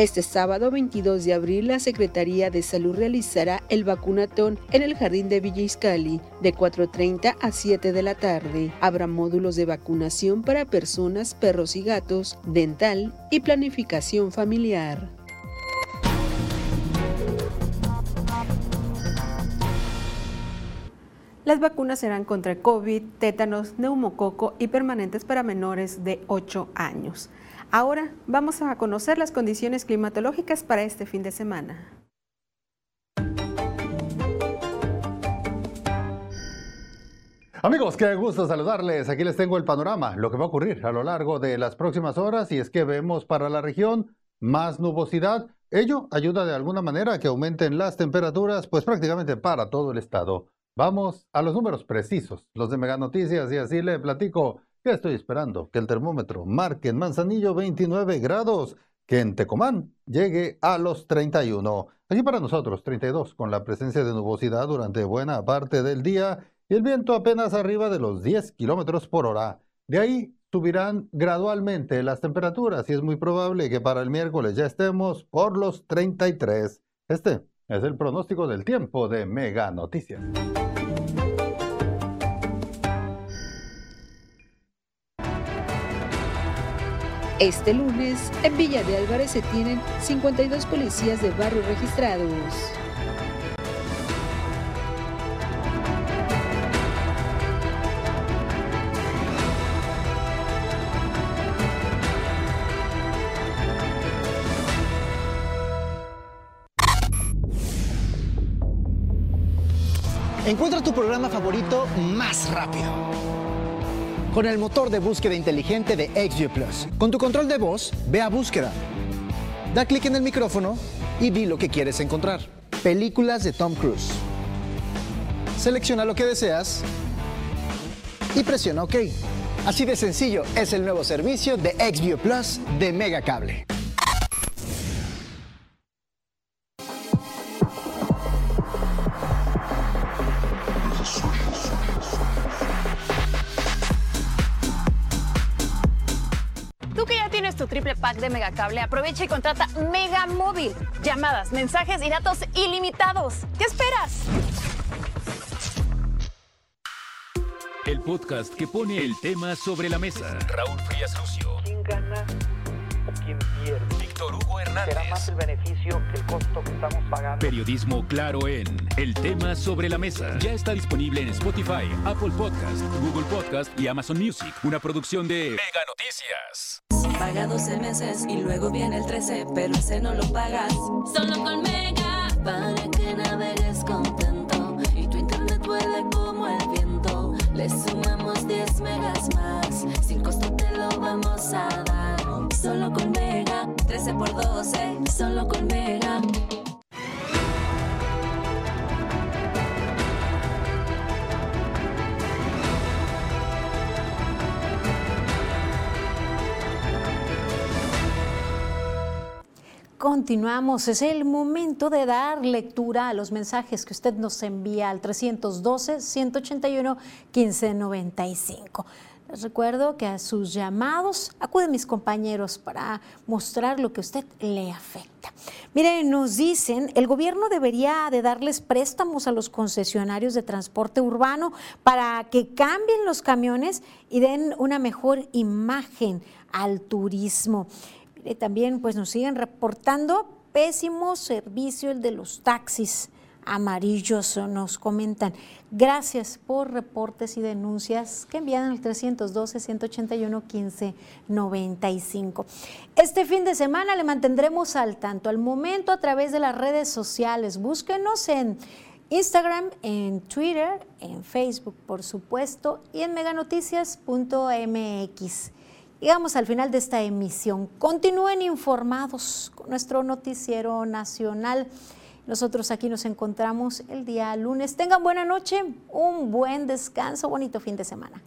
Este sábado 22 de abril, la Secretaría de Salud realizará el vacunatón en el Jardín de Villa Iscali de 4.30 a 7 de la tarde. Habrá módulos de vacunación para personas, perros y gatos, dental y planificación familiar. Las vacunas serán contra COVID, tétanos, neumococo y permanentes para menores de 8 años. Ahora vamos a conocer las condiciones climatológicas para este fin de semana. Amigos, qué gusto saludarles. Aquí les tengo el panorama, lo que va a ocurrir a lo largo de las próximas horas y es que vemos para la región más nubosidad. Ello ayuda de alguna manera a que aumenten las temperaturas, pues prácticamente para todo el estado. Vamos a los números precisos, los de Mega Noticias y así le platico ¿Qué estoy esperando? Que el termómetro marque en Manzanillo 29 grados, que en Tecomán llegue a los 31. Aquí para nosotros 32, con la presencia de nubosidad durante buena parte del día y el viento apenas arriba de los 10 kilómetros por hora. De ahí subirán gradualmente las temperaturas y es muy probable que para el miércoles ya estemos por los 33. Este es el pronóstico del tiempo de Mega Noticias. Este lunes, en Villa de Álvarez se tienen 52 policías de barrio registrados. Encuentra tu programa favorito más rápido con el motor de búsqueda inteligente de XView Plus. Con tu control de voz, ve a búsqueda. Da clic en el micrófono y di lo que quieres encontrar. Películas de Tom Cruise. Selecciona lo que deseas y presiona OK. Así de sencillo es el nuevo servicio de XView Plus de Megacable. De Megacable, aprovecha y contrata Mega Móvil. Llamadas, mensajes y datos ilimitados. ¿Qué esperas? El podcast que pone el tema sobre la mesa. Raúl Frías Lucio. ¿Quién gana o quién pierde? Víctor Hugo Hernández. Será más el beneficio que el costo que estamos pagando. Periodismo claro en El tema sobre la mesa. Ya está disponible en Spotify, Apple Podcast, Google Podcast y Amazon Music. Una producción de Mega Noticias. Paga 12 meses y luego viene el 13, pero ese no lo pagas. Solo con Mega, para que navegues contento y tu internet vuele como el viento. Le sumamos 10 megas más, sin costo te lo vamos a dar. Solo con Mega, 13 por 12, solo con. Continuamos, es el momento de dar lectura a los mensajes que usted nos envía al 312-181-1595. Les recuerdo que a sus llamados acuden mis compañeros para mostrar lo que a usted le afecta. Miren, nos dicen, el gobierno debería de darles préstamos a los concesionarios de transporte urbano para que cambien los camiones y den una mejor imagen al turismo. También pues nos siguen reportando pésimo servicio el de los taxis amarillos, nos comentan. Gracias por reportes y denuncias que envían al 312-181-1595. Este fin de semana le mantendremos al tanto, al momento a través de las redes sociales. Búsquenos en Instagram, en Twitter, en Facebook, por supuesto, y en meganoticias.mx. Llegamos al final de esta emisión. Continúen informados con nuestro noticiero nacional. Nosotros aquí nos encontramos el día lunes. Tengan buena noche, un buen descanso, bonito fin de semana.